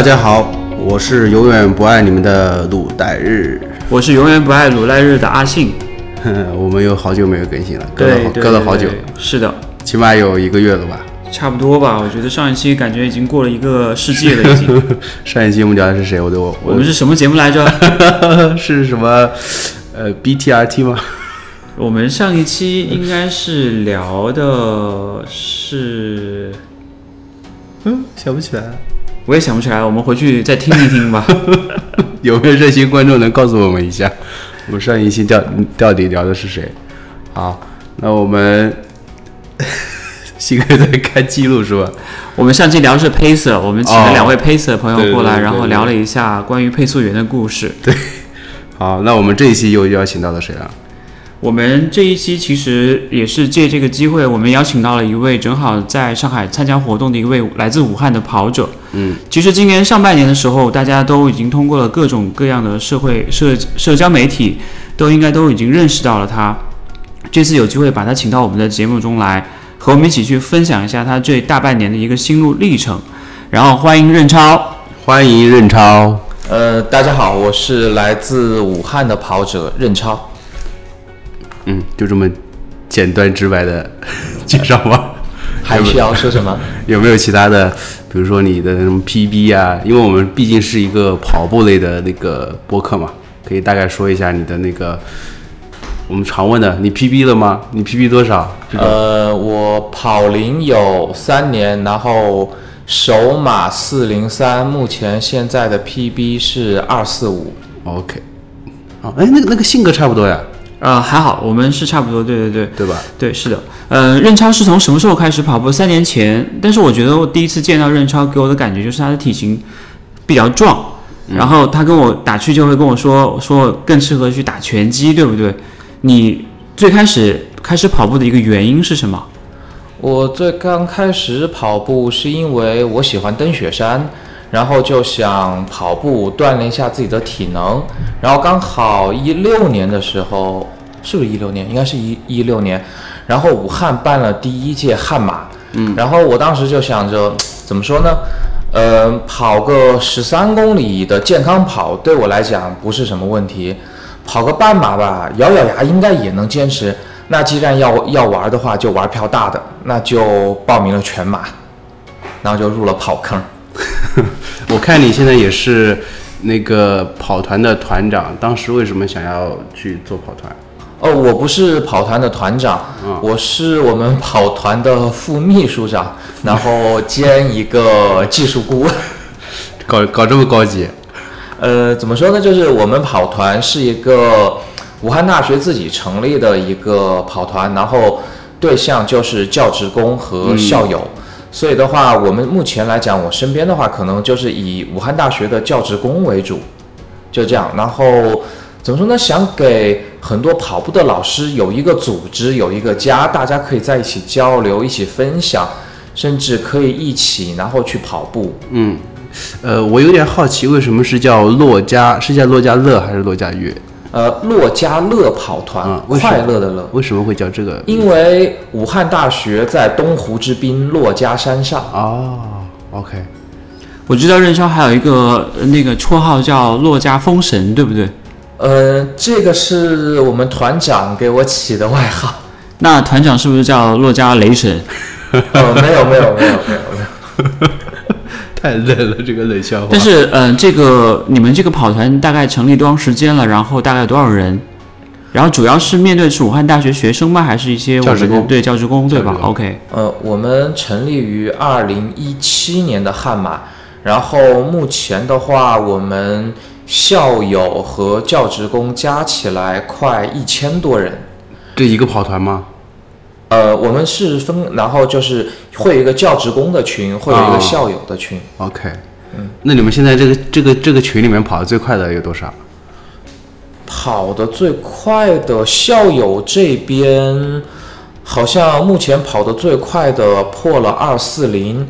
大家好，我是永远不爱你们的鲁代日。我是永远不爱鲁代日的阿信。我们有好久没有更新了，隔了好隔了好久是的，起码有一个月了吧。差不多吧。我觉得上一期感觉已经过了一个世纪了，已经。上一期我们聊的是谁？我都我我们是什么节目来着？是什么？呃，BTRT 吗？我们上一期应该是聊的是，嗯，想不起来。我也想不起来，我们回去再听一听吧。有没有热心观众能告诉我们一下，我们上一期到到底聊的是谁？好，那我们新哥在看记录是吧？我们上期聊的是 Pacer，我们请了哦两位 Pacer 朋友过来，对对对对然后聊了一下关于配速员的故事。对好，那我们这一期又邀请到了谁啊？我们这一期其实也是借这个机会，我们邀请到了一位正好在上海参加活动的一位来自武汉的跑者。嗯，其实今年上半年的时候，大家都已经通过了各种各样的社会社社交媒体，都应该都已经认识到了他。这次有机会把他请到我们的节目中来，和我们一起去分享一下他这大半年的一个心路历程。然后欢迎任超。欢迎任超。呃，大家好，我是来自武汉的跑者任超。嗯，就这么简短直白的 介绍吗？还需要说什么？有没有其他的，比如说你的什么 PB 啊？因为我们毕竟是一个跑步类的那个播客嘛，可以大概说一下你的那个我们常问的，你 PB 了吗？你 PB 多少？呃，我跑龄有三年，然后首马四零三，目前现在的 PB 是二四五。OK。哦，哎，那个那个性格差不多呀，呃，还好，我们是差不多，对对对。对吧？对，是的，呃，任超是从什么时候开始跑步？三年前，但是我觉得我第一次见到任超，给我的感觉就是他的体型比较壮，然后他跟我打趣就会跟我说，说更适合去打拳击，对不对？你最开始开始跑步的一个原因是什么？我最刚开始跑步是因为我喜欢登雪山，然后就想跑步锻炼一下自己的体能。然后刚好一六年的时候，是不是一六年？应该是一一六年。然后武汉办了第一届悍马，嗯，然后我当时就想着，怎么说呢？呃，跑个十三公里的健康跑对我来讲不是什么问题，跑个半马吧，咬咬牙应该也能坚持。那既然要要玩的话，就玩票大的，那就报名了全马，然后就入了跑坑。我看你现在也是那个跑团的团长，当时为什么想要去做跑团？哦，我不是跑团的团长，我是我们跑团的副秘书长，然后兼一个技术顾问。搞搞这么高级？呃，怎么说呢？就是我们跑团是一个武汉大学自己成立的一个跑团，然后对象就是教职工和校友。所以的话，我们目前来讲，我身边的话，可能就是以武汉大学的教职工为主，就这样。然后怎么说呢？想给很多跑步的老师有一个组织，有一个家，大家可以在一起交流，一起分享，甚至可以一起然后去跑步。嗯，呃，我有点好奇，为什么是叫洛家？是叫洛家乐还是洛家乐？呃，洛家乐跑团，嗯为什么快乐的乐。为什么会叫这个？因为武汉大学在东湖之滨珞珈山上，哦，OK，我知道任超还有一个呃那个绰号叫洛家风神，对不对？呃，这个是我们团长给我起的外号。那团长是不是叫洛家雷神？呃，没有没有没有没有没有，太冷了，这个冷笑话。但是，嗯、这个你们这个跑团大概成立多长时间了？然后大概有多少人？然后主要是面对是武汉大学学生吗？还是一些我们教职工对教职工对吧工？OK，呃，我们成立于二零一七年的悍马，然后目前的话，我们校友和教职工加起来快一千多人。这一个跑团吗？呃，我们是分，然后就是会有一个教职工的群，会有一哦个校友的群。OK，嗯，那你们现在这个这个这个群里面跑的最快的有多少？跑得最快的校友这边，好像目前跑得最快的破了二四零。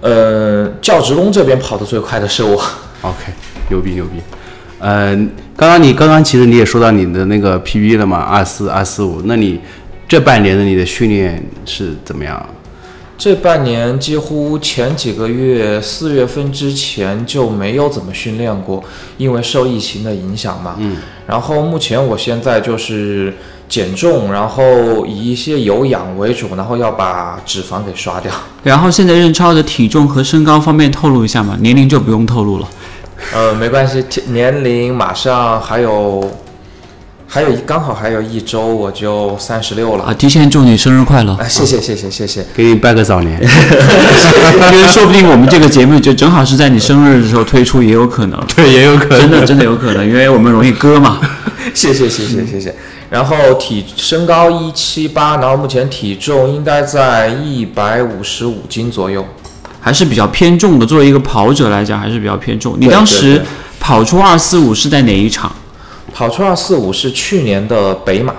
呃，教职工这边跑得最快的是我。OK，牛逼牛逼。呃，刚刚你刚刚其实你也说到你的那个 PB 了嘛，二四二四五。那你这半年的你的训练是怎么样？这半年几乎前几个月四月份之前就没有怎么训练过，因为受疫情的影响嘛。嗯。然后目前我现在就是减重，然后以一些有氧为主，然后要把脂肪给刷掉。然后现在任超的体重和身高方面透露一下嘛，年龄就不用透露了。呃，没关系，年龄马上还有，还有一刚好还有一周我就三十六了。啊，提前祝你生日快乐！啊，谢谢谢谢谢谢。给你拜个早年。因为说不定我们这个节目就正好是在你生日的时候推出，也有可能。对，也有可能。真的真的有可能，因为我们容易割嘛。谢谢谢谢谢谢。然后体身高一七八，然后目前体重应该在一百五十五斤左右。还是比较偏重的，作为一个跑者来讲，还是比较偏重。你当时跑出二四五是在哪一场？跑出二四五是去年的北马。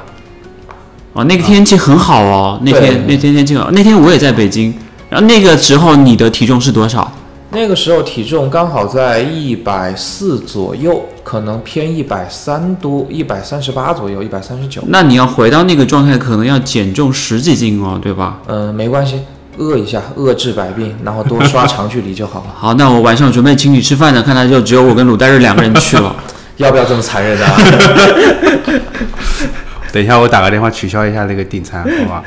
哦，那个天气很好哦，那天那天天气好，那天我也在北京。然后那个时候你的体重是多少？那个时候体重刚好在一百四左右，可能偏一百三多，一百三十八左右，一百三十九。那你要回到那个状态，可能要减重十几斤哦，对吧？嗯，没关系。饿一下，饿治百病，然后多刷长距离就好了。好，那我晚上准备请你吃饭呢，看来就只有我跟鲁代日两个人去了。要不要这么残忍啊？等一下，我打个电话取消一下那个订餐，好吧？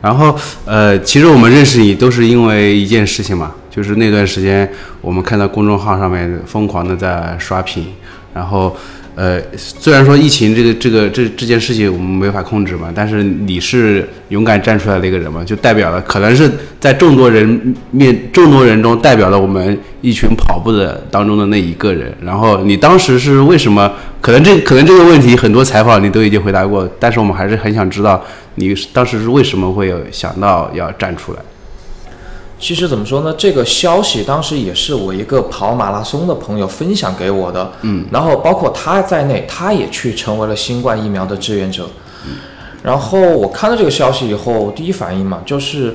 然后，呃，其实我们认识你都是因为一件事情嘛，就是那段时间我们看到公众号上面疯狂的在刷屏，然后。呃，虽然说疫情这个这个这这件事情我们没法控制嘛，但是你是勇敢站出来的一个人嘛，就代表了可能是在众多人面众多人中代表了我们一群跑步的当中的那一个人。然后你当时是为什么？可能这可能这个问题很多采访你都已经回答过，但是我们还是很想知道你当时是为什么会有想到要站出来。其实怎么说呢？这个消息当时也是我一个跑马拉松的朋友分享给我的，嗯，然后包括他在内，他也去成为了新冠疫苗的志愿者，嗯，然后我看到这个消息以后，第一反应嘛，就是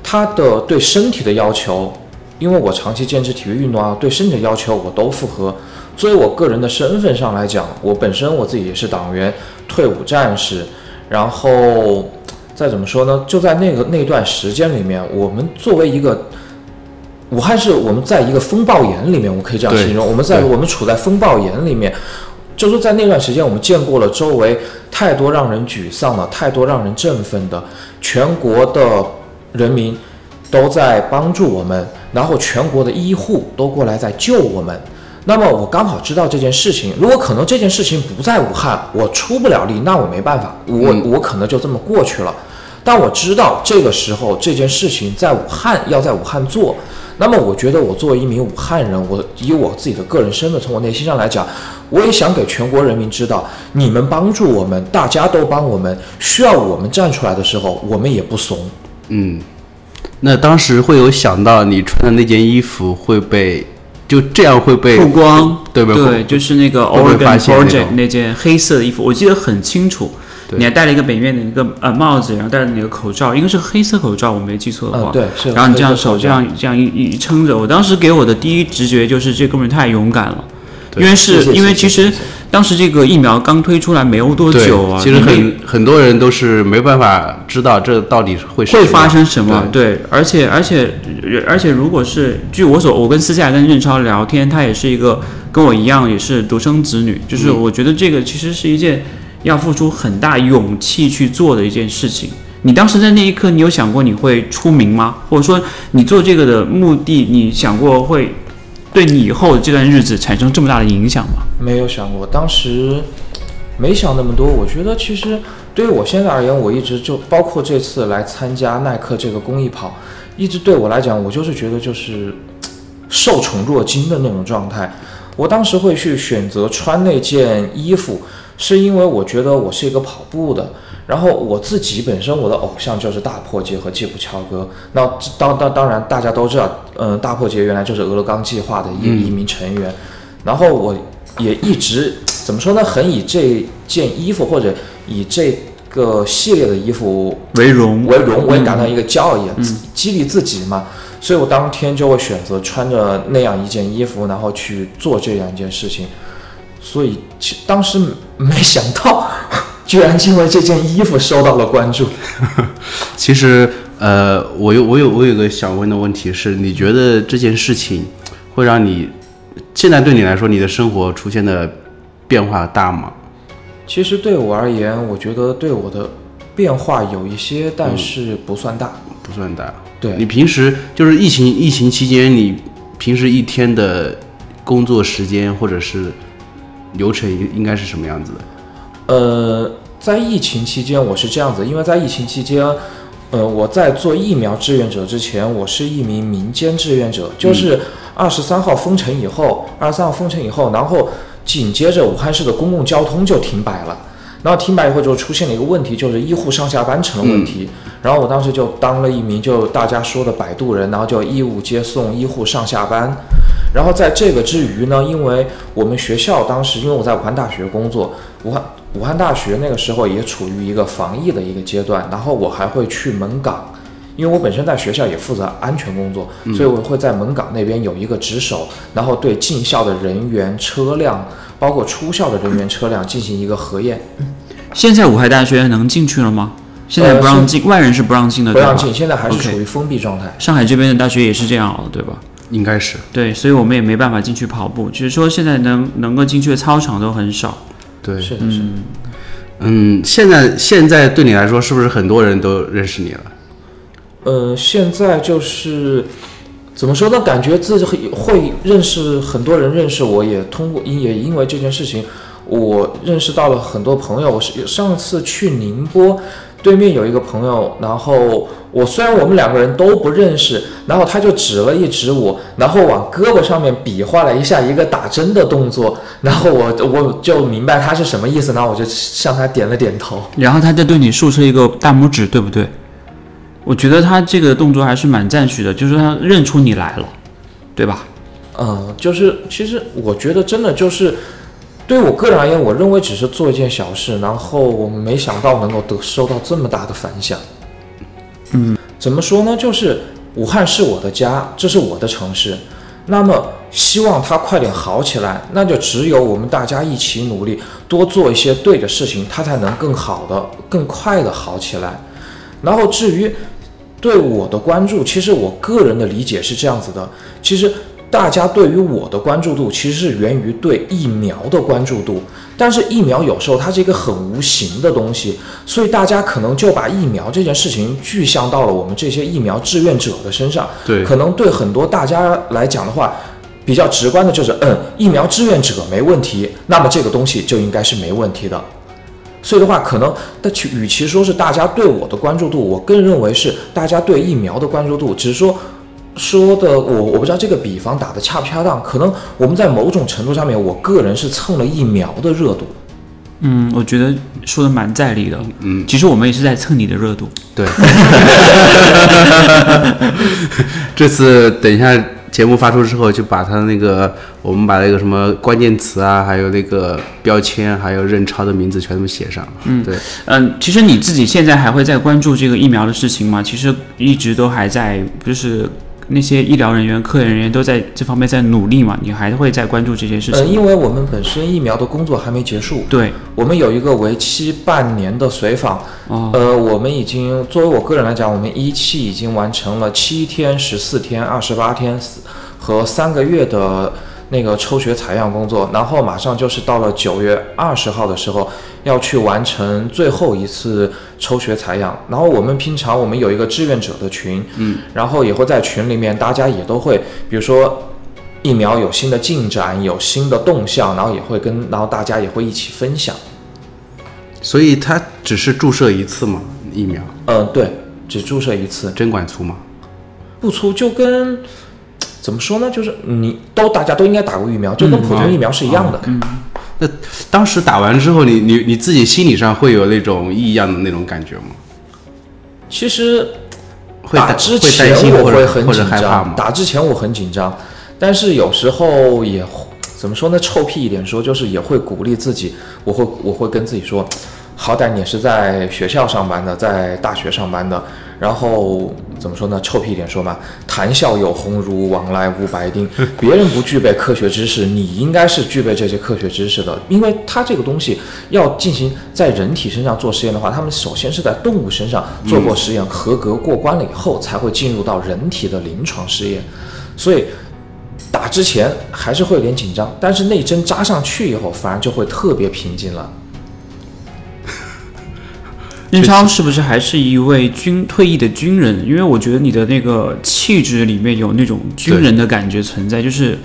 他的对身体的要求，因为我长期坚持体育运动啊，对身体的要求我都符合。作为我个人的身份上来讲，我本身我自己也是党员、退伍战士，然后。再怎么说呢？就在那个那段时间里面，我们作为一个武汉市，我们在一个风暴眼里面，我可以这样形容，我们在我们处在风暴眼里面，就是在那段时间，我们见过了周围太多让人沮丧的，太多让人振奋的，全国的人民都在帮助我们，然后全国的医护都过来在救我们。那么我刚好知道这件事情，如果可能这件事情不在武汉，我出不了力，那我没办法，我我可能就这么过去了。但我知道这个时候这件事情在武汉要在武汉做，那么我觉得我作为一名武汉人，我以我自己的个人身份，从我内心上来讲，我也想给全国人民知道，你们帮助我们，大家都帮我们，需要我们站出来的时候，我们也不怂。嗯，那当时会有想到你穿的那件衣服会被就这样会被曝光，对不对？就是那个 Oregon Project 那件黑色的衣服，我记得很清楚。你还戴了一个北面的一个呃帽子，然后戴了你的口罩，应该是黑色口罩，我没记错的话。对，是。然后你这样手这样这样一一撑着，我当时给我的第一直觉就是这哥们太勇敢了，因为是因为其实当时这个疫苗刚推出来没有多久啊，其实很很多人都是没办法知道这到底会会发生什么。对，而且而且而且如果是据我所我跟私下跟任超聊天，他也是一个跟我一样也是独生子女，就是我觉得这个其实是一件。要付出很大勇气去做的一件事情。你当时在那一刻，你有想过你会出名吗？或者说，你做这个的目的，你想过会对你以后这段日子产生这么大的影响吗？没有想过，当时没想那么多。我觉得其实对于我现在而言，我一直就包括这次来参加耐克这个公益跑，一直对我来讲，我就是觉得就是受宠若惊的那种状态。我当时会去选择穿那件衣服。是因为我觉得我是一个跑步的，然后我自己本身我的偶像就是大破节和吉普乔格。那当当当然大家都知道，嗯，大破节原来就是俄勒冈计划的一一名成员。然后我也一直怎么说呢，很以这件衣服或者以这个系列的衣服为荣为荣我也感到一个骄傲，也激励自己嘛。所以我当天就会选择穿着那样一件衣服，然后去做这样一件事情。所以，其当时没想到，居然因为这件衣服受到了关注。其实，呃，我有我有我有个想问的问题是，你觉得这件事情会让你现在对你来说，你的生活出现的变化大吗？其实对我而言，我觉得对我的变化有一些，但是不算大。不算大。对你平时就是疫情疫情期间，你平时一天的工作时间或者是流程应应该是什么样子的？呃，在疫情期间，我是这样子，因为在疫情期间，呃，我在做疫苗志愿者之前，我是一名民间志愿者，就是二十三号封城以后，二十三号封城以后，然后紧接着武汉市的公共交通就停摆了。然后停摆以后就出现了一个问题，就是医护上下班成了问题。然后我当时就当了一名就大家说的摆渡人，然后就义务接送医护上下班。然后在这个之余呢，因为我们学校当时因为我在武汉大学工作，武汉武汉大学那个时候也处于一个防疫的一个阶段，然后我还会去门岗，因为我本身在学校也负责安全工作，所以我会在门岗那边有一个值守，然后对进校的人员、车辆，包括出校的人员、车辆进行一个核验，现在武汉大学能进去了吗？现在不让进，外人是不让进的，不让进，现在还是处于封闭状态。上海这边的大学也是这样了，对吧？应该是对，所以我们也没办法进去跑步，只是说现在能能够进去的操场都很少。对。是的，是的。嗯，现在现在对你来说，是不是很多人都认识你了？呃，现在就是怎么说呢？感觉自己会会认识很多人，认识我也通过因也因为这件事情，我认识到了很多朋友。我是上次去宁波，对面有一个朋友，然后我虽然我们两个人都不认识，然后他就指了一指我，然后往胳膊上面比划了一下一个打针的动作，然后我我就明白他是什么意思，然后我就向他点了点头。然后他就对你竖出一个大拇指，对不对？我觉得他这个动作还是蛮赞许的，就是他认出你来了，对吧？嗯，就是其实我觉得真的就是，对我个人而言，我认为只是做一件小事，然后我没想到能够得收到这么大的反响。嗯，怎么说呢？就是武汉是我的家，这是我的城市，那么希望它快点好起来，那就只有我们大家一起努力，多做一些对的事情，它才能更好的、更快的好起来。然后至于对我的关注，其实我个人的理解是这样子的，其实大家对于我的关注度，其实是源于对疫苗的关注度。但是疫苗有时候它是一个很无形的东西，所以大家可能就把疫苗这件事情具象到了我们这些疫苗志愿者的身上。对可能对很多大家来讲的话，比较直观的就是，嗯，疫苗志愿者没问题，那么这个东西就应该是没问题的。所以的话，可能但其与其说是大家对我的关注度，我更认为是大家对疫苗的关注度。只是说说的我我不知道这个比方打的恰不恰当，可能我们在某种程度上面，我个人是蹭了疫苗的热度。嗯，我觉得说的蛮在理的。嗯，其实我们也是在蹭你的热度。对，这次等一下节目发出之后，就把他那个我们把那个什么关键词啊，还有那个标签，还有任超的名字全都写上。嗯，对，嗯，其实你自己现在还会在关注这个疫苗的事情吗？其实一直都还在，就是那些医疗人员、科研人员都在这方面在努力嘛。你还会在关注这些事呃，情呃？因为我们本身疫苗的工作还没结束，对，我们有一个为期半年的随访，哦，呃，我们已经作为我个人来讲，我们一期已经完成了七天、十四天、二十八天和三个月的那个抽血采样工作，然后马上就是到了九月二十号的时候要去完成最后一次抽血采样。然后我们平常我们有一个志愿者的群，嗯，然后也会在群里面大家也都会，比如说。疫苗有新的进展，有新的动向，然后也会跟，然后大家也会一起分享。所以它只是注射一次嘛，疫苗嗯，对，只注射一次。针管粗吗。不粗，就跟怎么说呢？就是你都大家都应该打过疫苗，就跟普通疫苗是一样的。那当时打完之后，你你你自己心理上会有那种异样的那种感觉吗？其实会打之前我会很紧张？打之前我很紧张，但是有时候也怎么说呢？臭屁一点说，就是也会鼓励自己，我会我会跟自己说，好歹你是在学校上班的，在大学上班的，然后怎么说呢？臭屁一点说嘛，谈笑有鸿儒，往来无白丁。别人不具备科学知识，你应该是具备这些科学知识的，因为它这个东西要进行在人体身上做实验的话，他们首先是在动物身上做过实验，合格过关了以后，才会进入到人体的临床试验。所以打之前还是会有点紧张，但是那针扎上去以后，反而就会特别平静了。任超是不是还是一位军退役的军人？因为我觉得你的那个气质里面有那种军人的感觉存在，就是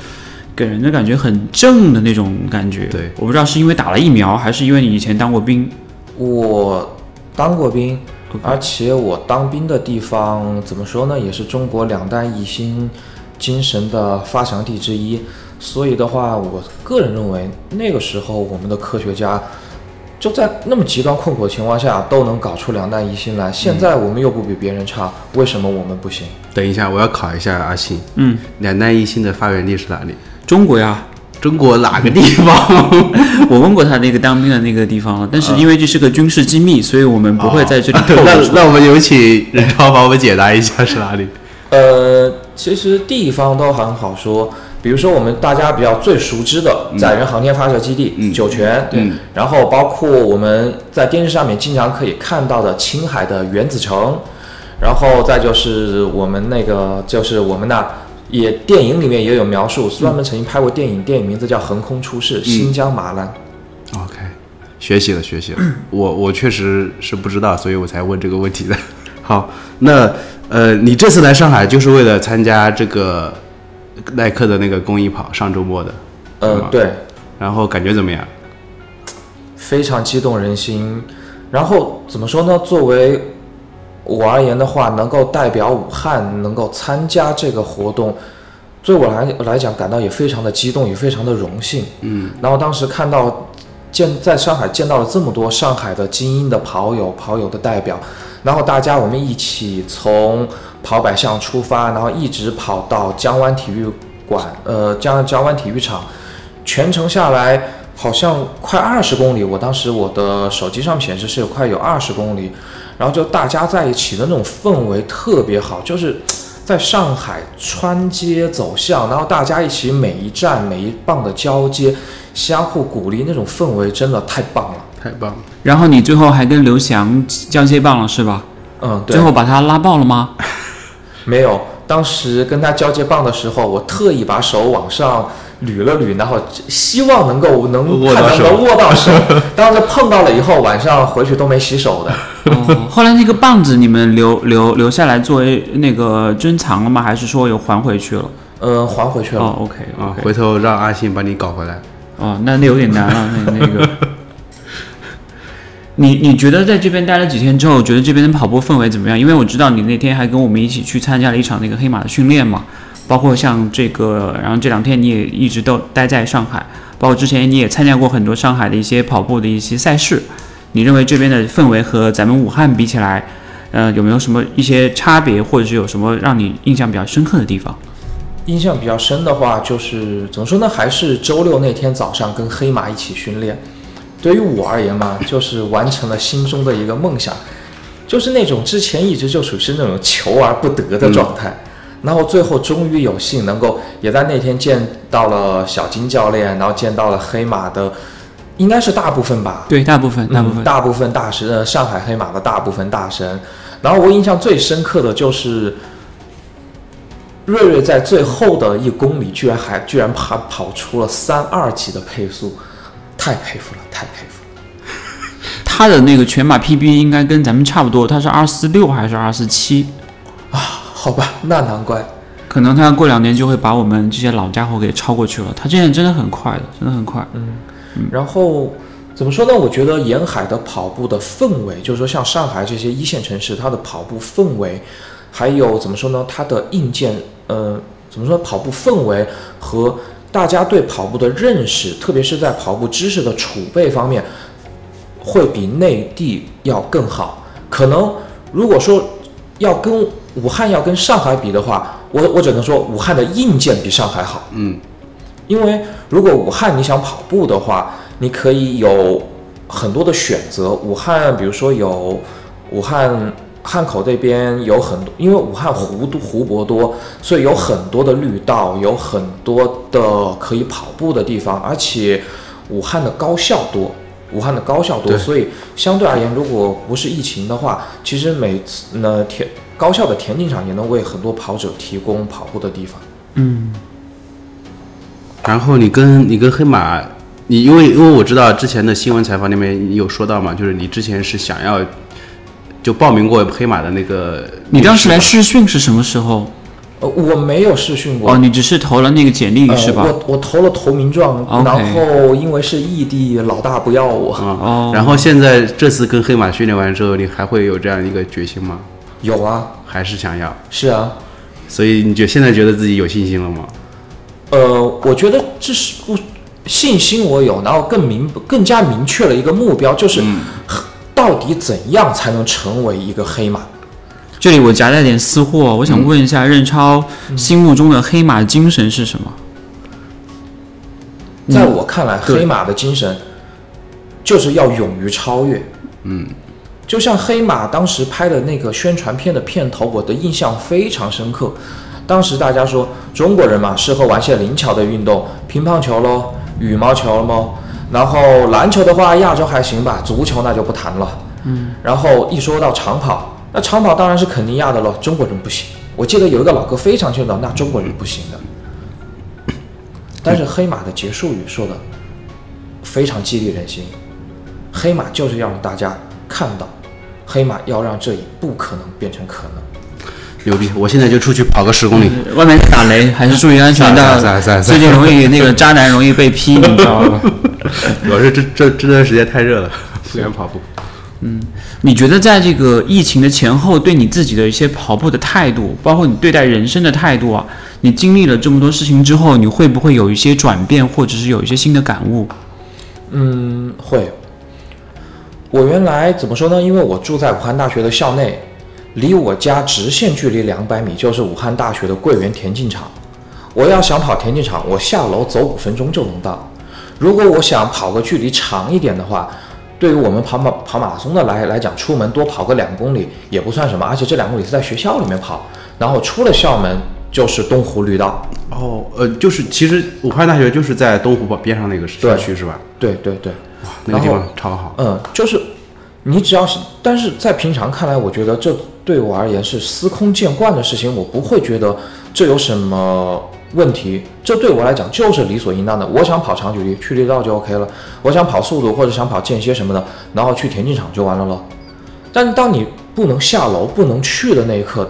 给人的感觉很正的那种感觉。对我不知道是因为打了疫苗，还是因为你以前当过兵。我当过兵，而且我当兵的地方怎么说呢，也是中国两弹一星精神的发祥地之一。所以的话，我个人认为那个时候我们的科学家就在那么极端困苦的情况下都能搞出两弹一星来。现在我们又不比别人差，为什么我们不行？等一下，我要考一下阿信，嗯，两弹一星的发源地是哪里？中国呀，中国哪个地方？我问过他那个当兵的那个地方了，但是因为这是个军事机密，所以我们不会在这里透露 那。那我们有请任超帮我们解答一下是哪里？呃，其实地方都很好说，比如说我们大家比较最熟知的载人航天发射基地、嗯酒泉，对然后包括我们在电视上面经常可以看到的青海的原子城，然后再就是我们那个就是我们那也电影里面也有描述，专门曾经拍过电影，电影名字叫《横空出世》，新疆马兰。OK，学习了，学习了。我我确实是不知道，所以我才问这个问题的。好，那呃，你这次来上海就是为了参加这个耐克的那个公益跑，上周末的，呃，对，然后感觉怎么样？非常激动人心。然后怎么说呢？作为我而言的话，能够代表武汉能够参加这个活动，对我来来讲感到也非常的激动，也非常的荣幸。嗯，然后当时看到见在上海见到了这么多上海的精英的跑友、跑友的代表，然后大家我们一起从跑百巷出发，然后一直跑到江湾体育馆，呃，江江湾体育场，全程下来好像快二十公里，我当时我的手机上显示是有快有二十公里，然后就大家在一起的那种氛围特别好，就是在上海穿街走巷，然后大家一起每一站每一棒的交接，相互鼓励，那种氛围真的太棒了。太棒了！然后你最后还跟刘翔交接棒了是吧？嗯，对最，后把他拉爆了吗？没有。当时跟他交接棒的时候，我特意把手往上捋了捋，然后希望能够能握到能够握到手。当时碰到了以后，晚上回去都没洗手的。哦，后来那个棒子你们留留留下来作为那个珍藏了吗？还是说又还回去了？呃，还回去了。哦，OK 啊 OK，，回头让阿信帮你搞回来。哦，那那有点难了，那那个。你你觉得在这边待了几天之后，觉得这边的跑步氛围怎么样？因为我知道你那天还跟我们一起去参加了一场那个黑马的训练嘛，包括像这个，然后这两天你也一直都待在上海，包括之前你也参加过很多上海的一些跑步的一些赛事。你认为这边的氛围和咱们武汉比起来，呃，有没有什么一些差别，或者是有什么让你印象比较深刻的地方？印象比较深的话，就是怎么说呢？还是周六那天早上跟黑马一起训练。对于我而言嘛，就是完成了心中的一个梦想，就是那种之前一直就属于是那种求而不得的状态。然后最后终于有幸能够也在那天见到了小金教练，然后见到了黑马的，应该是大部分吧，对，大部分大部分嗯、大部分大神，呃，上海黑马的大部分大神。然后我印象最深刻的就是瑞瑞在最后的一公里，居然还居然跑跑出了三二级的配速，太佩服了，太佩服了。他的那个全马 PB 应该跟咱们差不多，他是二四六还是二四七？啊好吧，那难怪。可能他过两年就会把我们这些老家伙给超过去了。他现在真的很快的，真的很快。嗯然后怎么说呢？我觉得沿海的跑步的氛围，就是说像上海这些一线城市，它的跑步氛围，还有怎么说呢？它的硬件，呃，怎么说？跑步氛围和大家对跑步的认识，特别是在跑步知识的储备方面，会比内地要更好。可能如果说要跟武汉要跟上海比的话，我我只能说武汉的硬件比上海好。嗯，因为如果武汉你想跑步的话，你可以有很多的选择。武汉比如说有武汉汉口这边有很多，因为武汉湖多湖泊多，所以有很多的绿道，有很多的可以跑步的地方，而且武汉的高校多，武汉的高校多，所以相对而言，如果不是疫情的话，其实每次呢田高校的田径场也能为很多跑者提供跑步的地方。嗯，然后你跟你跟黑马，你因为因为我知道之前的新闻采访里面你有说到嘛，就是你之前是想要就报名过黑马的那个，你当时来试训是什么时候？呃，我没有试训过。哦，你只是投了那个简历呃是吧？我我投了投名状然后因为是异地，老大不要我。啊、哦然后现在这次跟黑马训练完之后，你还会有这样一个决心吗？有啊，还是想要？是啊，所以你就现在觉得自己有信心了吗？呃，我觉得这是不信心我有，然后更明更加明确了一个目标，就是到底怎样才能成为一个黑马？这里我夹带点私货，我想问一下任超心目中的黑马精神是什么？在我看来，黑马的精神就是要勇于超越。嗯，就像黑马当时拍的那个宣传片的片头，我的印象非常深刻。当时大家说中国人嘛，适合玩些灵巧的运动，乒乓球喽，羽毛球喽，然后篮球的话，亚洲还行吧，足球那就不谈了。嗯，然后一说到长跑，那长跑当然是肯尼亚的了，中国人不行。我记得有一个老哥非常劝导，那中国人不行的。但是黑马的结束语说的非常激励人心，黑马就是要让大家看到，黑马要让这一不可能变成可能。牛逼！我现在就出去跑个十公里。外面打雷，还是注意安全的。最近容易那个渣男容易被劈，你知道吗？主要是这这这段时间太热了，不敢跑步。嗯你觉得在这个疫情的前后，对你自己的一些跑步的态度，包括你对待人生的态度啊，你经历了这么多事情之后，你会不会有一些转变，或者是有一些新的感悟？嗯，会。我原来怎么说呢？因为我住在武汉大学的校内，离我家直线距离两百米就是武汉大学的桂园田径场。我要想跑田径场，我下楼走五分钟就能到。如果我想跑个距离长一点的话，对于我们跑马跑马拉松的来来讲，出门多跑个两公里也不算什么，而且这两公里是在学校里面跑，然后出了校门就是东湖绿道。哦，呃，就是其实武汉大学就是在东湖边上那个社区是吧？对对对。那个地方超好。嗯，就是你只要是，但是在平常看来，我觉得这对我而言是司空见惯的事情，我不会觉得这有什么问题。这对我来讲就是理所应当的。我想跑长距离，去绿道就 OK 了；我想跑速度或者想跑间歇什么的，然后去田径场就完了咯。但是当你不能下楼、不能去的那一刻，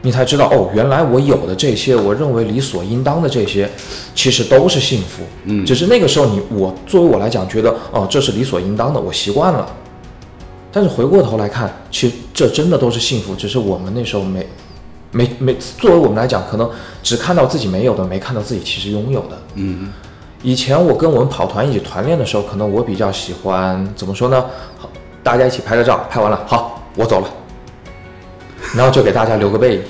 你才知道哦，原来我有的这些，我认为理所应当的这些，其实都是幸福。嗯，只是那个时候你我作为我来讲，觉得哦，这是理所应当的，我习惯了。但是回过头来看，其实这真的都是幸福，只是我们那时候没没没，作为我们来讲，可能只看到自己没有的，没看到自己其实拥有的。嗯，以前我跟我们跑团一起团练的时候，可能我比较喜欢怎么说呢？好，大家一起拍个照，拍完了，好，我走了，然后就给大家留个背影。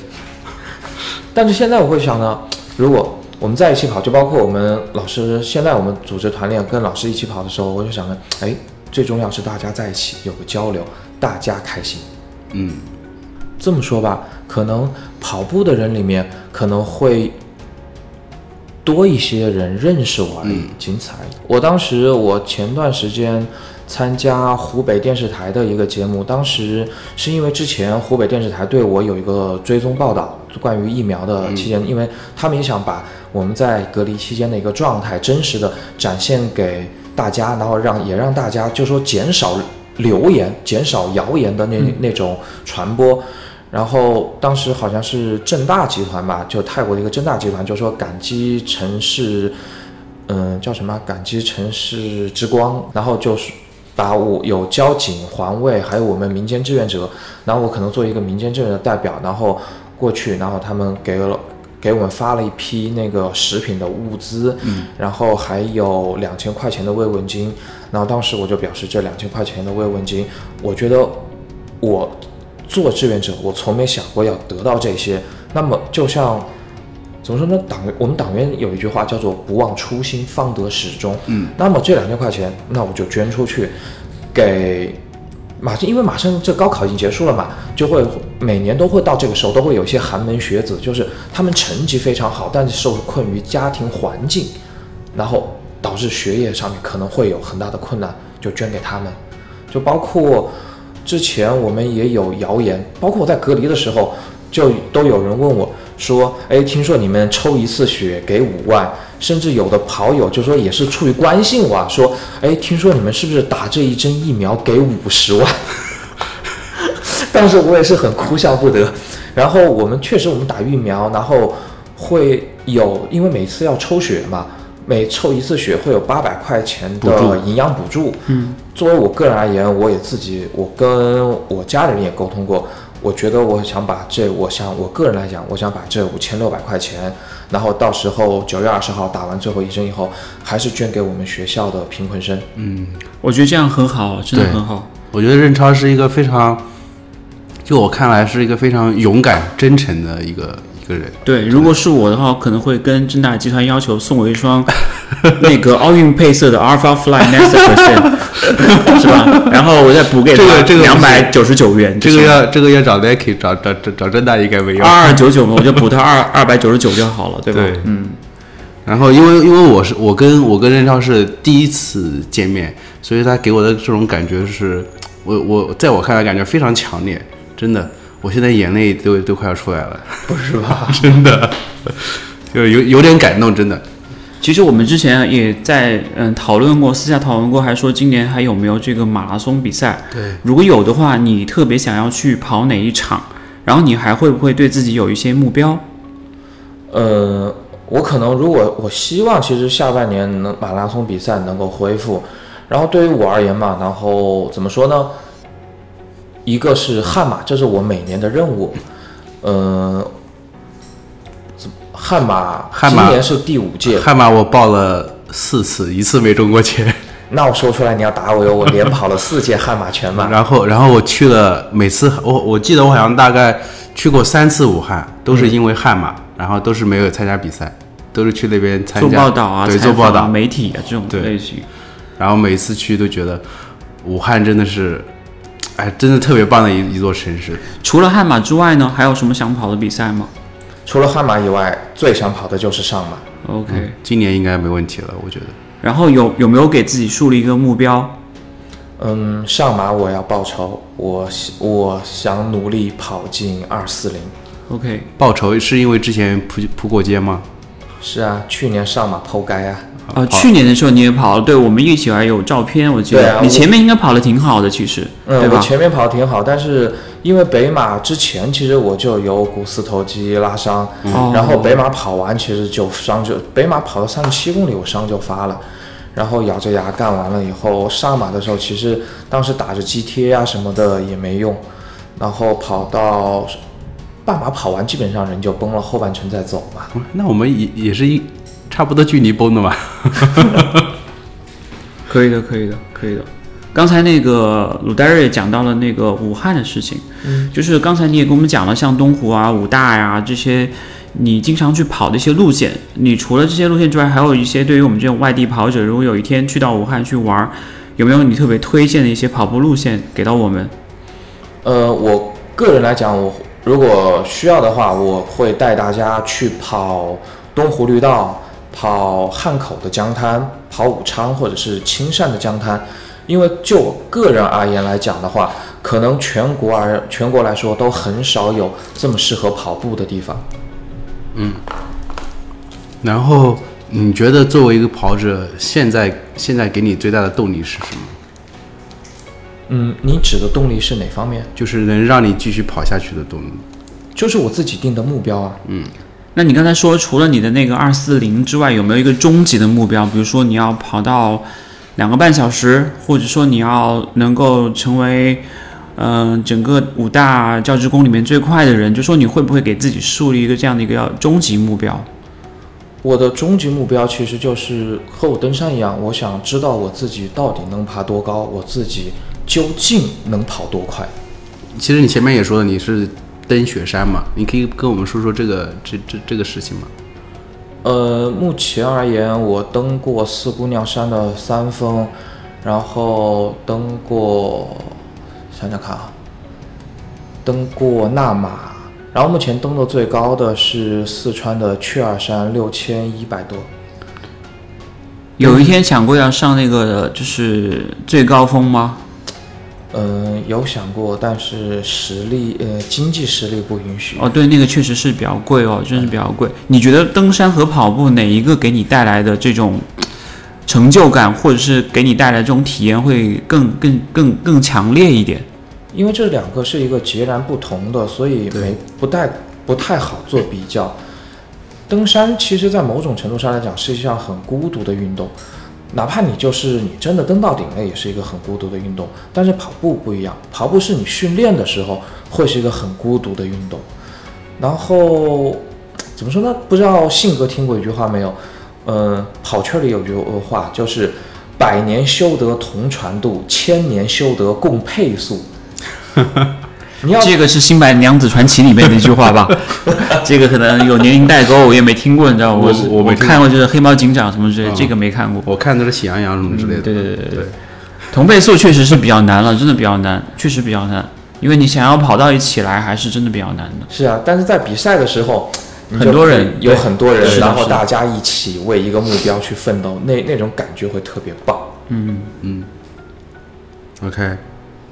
但是现在我会想呢，如果我们在一起跑，就包括我们老师，现在我们组织团练跟老师一起跑的时候，我就想着，哎，最重要是大家在一起有个交流，大家开心。嗯，这么说吧，可能跑步的人里面可能会多一些人认识我而已，仅此而已。我当时我前段时间参加湖北电视台的一个节目，当时是因为之前湖北电视台对我有一个追踪报道，关于疫苗的期间，因为他们也想把我们在隔离期间的一个状态真实的展现给大家，然后让也让大家就说减少流言、减少谣言的那、那种传播。然后当时好像是正大集团吧，就泰国的一个正大集团，就说感激城市，嗯、叫什么？感激城市之光。然后就是把我有交警、环卫，还有我们民间志愿者，然后我可能作为一个民间志愿者代表，然后过去，然后他们给了。给我们发了一批那个食品的物资，嗯，然后还有两千块钱的慰问金，然后当时我就表示这两千块钱的慰问金，我觉得我做志愿者，我从没想过要得到这些。那么就像怎么说呢？党员我们党员有一句话叫做“不忘初心，方得始终”。嗯，那么这两千块钱，那我就捐出去，给马上因为马上这高考已经结束了嘛，就会每年都会到这个时候，都会有一些寒门学子，就是他们成绩非常好，但是受困于家庭环境，然后导致学业上面可能会有很大的困难，就捐给他们。就包括之前我们也有谣言，包括我在隔离的时候，就都有人问我说：“哎，听说你们抽一次血给五万，甚至有的跑友就说也是出于关心我，说：哎，听说你们是不是打这一针疫苗给五十万？” 当时我也是很哭笑不得。然后我们确实我们打疫苗，然后会有，因为每次要抽血嘛。每抽一次血会有八百块钱的营养补助。嗯，作为我个人而言，我也自己，我跟我家人也沟通过，我觉得我想把这，我想我个人来讲，我想把这五千六百块钱，然后到时候九月二十号打完最后一针以后，还是捐给我们学校的贫困生。嗯，我觉得这样很好，真的很好。我觉得任超是一个非常，就我看来是一个非常勇敢、真诚的一个一个人。对，如果是我的话，我可能会跟正大集团要求送我一双 那个奥运配色的 Alpha Fly Next Percent，是吧？然后我再补给他这个不两行百九十九元，这个要这个要找 Nike 找找找找正大应该没有。二二九九嘛，我就补他二二百九十九就好了，对吧？对嗯，然后因为因为我是我跟我跟任超是第一次见面，所以他给我的这种感觉是，我我在我看来感觉非常强烈，真的，我现在眼泪都都快要出来了，不是吧？真的，就有有点感动，真的。其实我们之前也在嗯讨论过，私下讨论过，还说今年还有没有这个马拉松比赛？对，如果有的话，你特别想要去跑哪一场？然后你还会不会对自己有一些目标？呃，我可能如果我希望，其实下半年能马拉松比赛能够恢复。然后对于我而言嘛，然后怎么说呢？一个是悍马，这是我每年的任务。呃，怎么悍马悍马今年是第五届，悍马我报了四次，一次没中过签。那我说出来你要打我哟！我连跑了四届悍马全马。然后，然后我去了，每次我我记得我好像大概去过三次武汉，都是因为悍马，然后都是没有参加比赛，都是去那边参加做报道啊，对，做报道。媒体啊这种类型。然后每次去都觉得武汉真的是，哎，真的特别棒的一一座城市。除了悍马之外呢，还有什么想跑的比赛吗除了悍马以外，最想跑的就是上马。？OK，、今年应该没问题了，我觉得。然后有有没有给自己树立一个目标？嗯，上马我要报仇，我希我想努力跑进二四零。OK，报仇是因为之前扑扑过街吗？是啊，去年上马剖街啊。呃，去年的时候你也跑了，对我们一起还有照片，我记得、对啊你前面应该跑的挺好的，其实，对嗯，我？前面跑得挺好，但是因为北马之前其实我就有股四头肌拉伤，嗯。然后北马跑完其实就伤就北马跑到三十七公里我伤就发了，然后咬着牙干完了以后上马的时候其实当时打着肌贴啊什么的也没用，然后跑到半马跑完基本上人就崩了，后半程再走嘛。嗯那我们也也是一差不多距离崩的吧。可以的，可以的，可以的。刚才那个鲁戴瑞讲到了那个武汉的事情，嗯，就是刚才你也跟我们讲了，像东湖啊、武大呀、这些，你经常去跑的一些路线。你除了这些路线之外，还有一些对于我们这种外地跑者，如果有一天去到武汉去玩儿，有没有你特别推荐的一些跑步路线给到我们？呃，我个人来讲，我如果需要的话，我会带大家去跑东湖绿道，跑汉口的江滩，跑武昌或者是青山的江滩。因为就我个人而言来讲的话，可能全国而全国来说都很少有这么适合跑步的地方。嗯然后你觉得作为一个跑者，现在现在给你最大的动力是什么？嗯，你指的动力是哪方面？就是能让你继续跑下去的动力。就是我自己定的目标啊。那你刚才说，除了你的那个二四零之外，有没有一个终极的目标？比如说你要跑到两个半小时，或者说你要能够成为，嗯、整个五大教职工里面最快的人，就说你会不会给自己树立一个这样的一个终极目标？我的终极目标其实就是和我登山一样，我想知道我自己到底能爬多高，我自己究竟能跑多快。其实你前面也说了，你是登雪山嘛，你可以跟我们说说这个这这这个事情吗？呃，目前而言，我登过四姑娘山的三峰，然后登过想想看啊，登过纳马，然后目前登的最高的是四川的雀儿山，六千一百多。有一天想过要上那个就是最高峰吗？嗯，有想过，但是实力呃经济实力不允许。哦，对，那个确实是比较贵哦，真是比较贵。你觉得登山和跑步哪一个给你带来的这种成就感，或者是给你带来这种体验会更更更更强烈一点？因为这两个是一个截然不同的，所以没不太不太好做比较。登山其实，在某种程度上来讲，是一项很孤独的运动，哪怕你就是你真的登到顶了，也是一个很孤独的运动。但是跑步不一样，跑步是你训练的时候会是一个很孤独的运动。然后怎么说呢？不知道信哥听过一句话没有？呃，跑圈里有句话，就是“百年修得同船渡，千年修得共配速”。你要这个是《新白娘子传奇》里面的一句话吧？这个可能有年龄代沟，我也没听过，你知道吗？我是我没看过，就是黑猫警长什么之类这个没看过。我看的是喜羊羊什么之类的。对对对对同倍速确实是比较难了，真的比较难，确实比较难，因为你想要跑到一起来，还是真的比较难的。是啊，但是在比赛的时候，很多人有很多人，然后大家一起为一个目标去奋斗，那那种感觉会特别棒。嗯嗯 OK，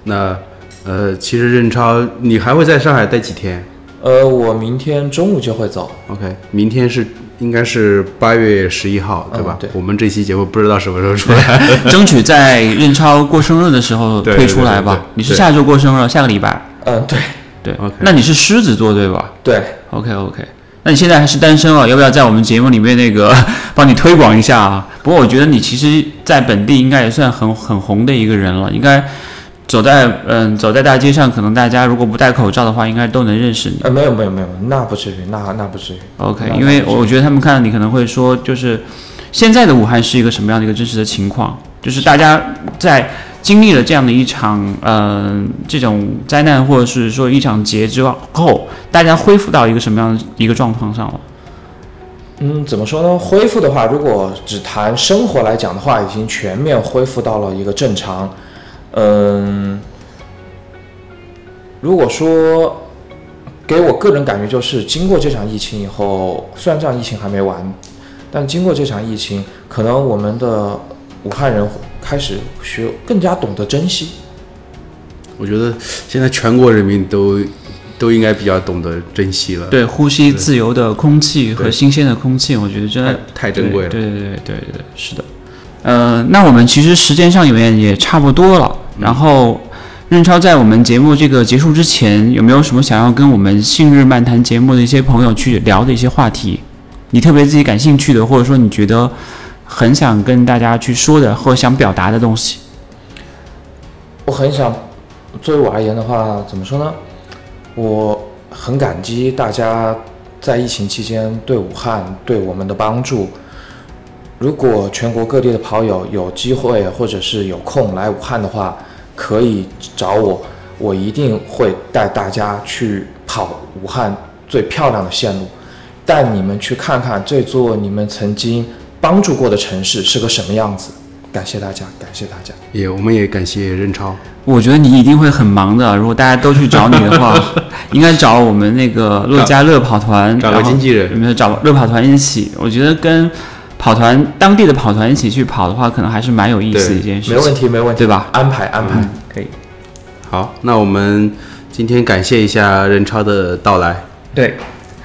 那呃，其实任超，你还会在上海待几天呃，我明天中午就会走，？OK，明天是应该是八月十一号，对吧？嗯对我们这期节目不知道什么时候出来。争取在任超过生日的时候推出来对对对。吧你是下周过生日，下个礼拜。嗯，对对 OK 那你是狮子座对吧对，？OK OK，那你现在还是单身啊？要不要在我们节目里面那个帮你推广一下啊？不过我觉得你其实在本地应该也算很很红的一个人了，应该走在嗯走在大街上，可能大家如果不戴口罩的话，应该都能认识你。呃，没有没有没有，那不至于，那那不至于。OK，因为我觉得他们看到你可能会说，就是现在的武汉是一个什么样的一个真实的情况？就是大家在经历了这样的一场呃这种灾难，或者是说一场劫之后，大家恢复到一个什么样的一个状况上了？嗯，怎么说呢？恢复的话，如果只谈生活来讲的话，已经全面恢复到了一个正常。嗯，如果说给我个人感觉就是，经过这场疫情以后，虽然这场疫情还没完，但经过这场疫情，可能我们的武汉人开始学更加懂得珍惜。我觉得现在全国人民都都应该比较懂得珍惜了。对，呼吸自由的空气和新鲜的空气，我觉得真的太太珍贵了对对对对对对，是的。呃，那我们其实时间上面也差不多了。然后，任超在我们节目这个结束之前，有没有什么想要跟我们信日漫谈节目的一些朋友去聊的一些话题？你特别自己感兴趣的，或者说你觉得很想跟大家去说的，或想表达的东西？我很想，作为我而言的话，怎么说呢？我很感激大家在疫情期间对武汉对我们的帮助。如果全国各地的跑友有机会或者是有空来武汉的话，可以找我，我一定会带大家去跑武汉最漂亮的线路，带你们去看看这座你们曾经帮助过的城市是个什么样子。感谢大家，感谢大家。也我们也感谢任超。我觉得你一定会很忙的。如果大家都去找你的话，应该找我们那个乐家乐跑团，找个经纪人有没有找乐跑团一起？我觉得跟跑团当地的跑团一起去跑的话可能还是蛮有意思的一件事没问题没问题。对吧？安排安排。可以。好那我们今天感谢一下任超的到来。对。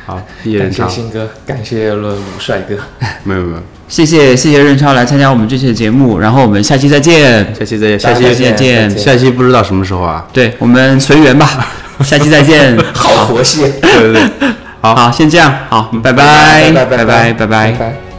好感谢鑫哥感谢了帅哥。没有没有。谢谢谢谢任超来参加我们这期的节目然后我们下期再见。下期再见下期再见下期不知道什么时候啊。对我们随缘吧。下期再见。好佛系。对对好。好先这样。好拜拜拜拜拜拜。拜拜。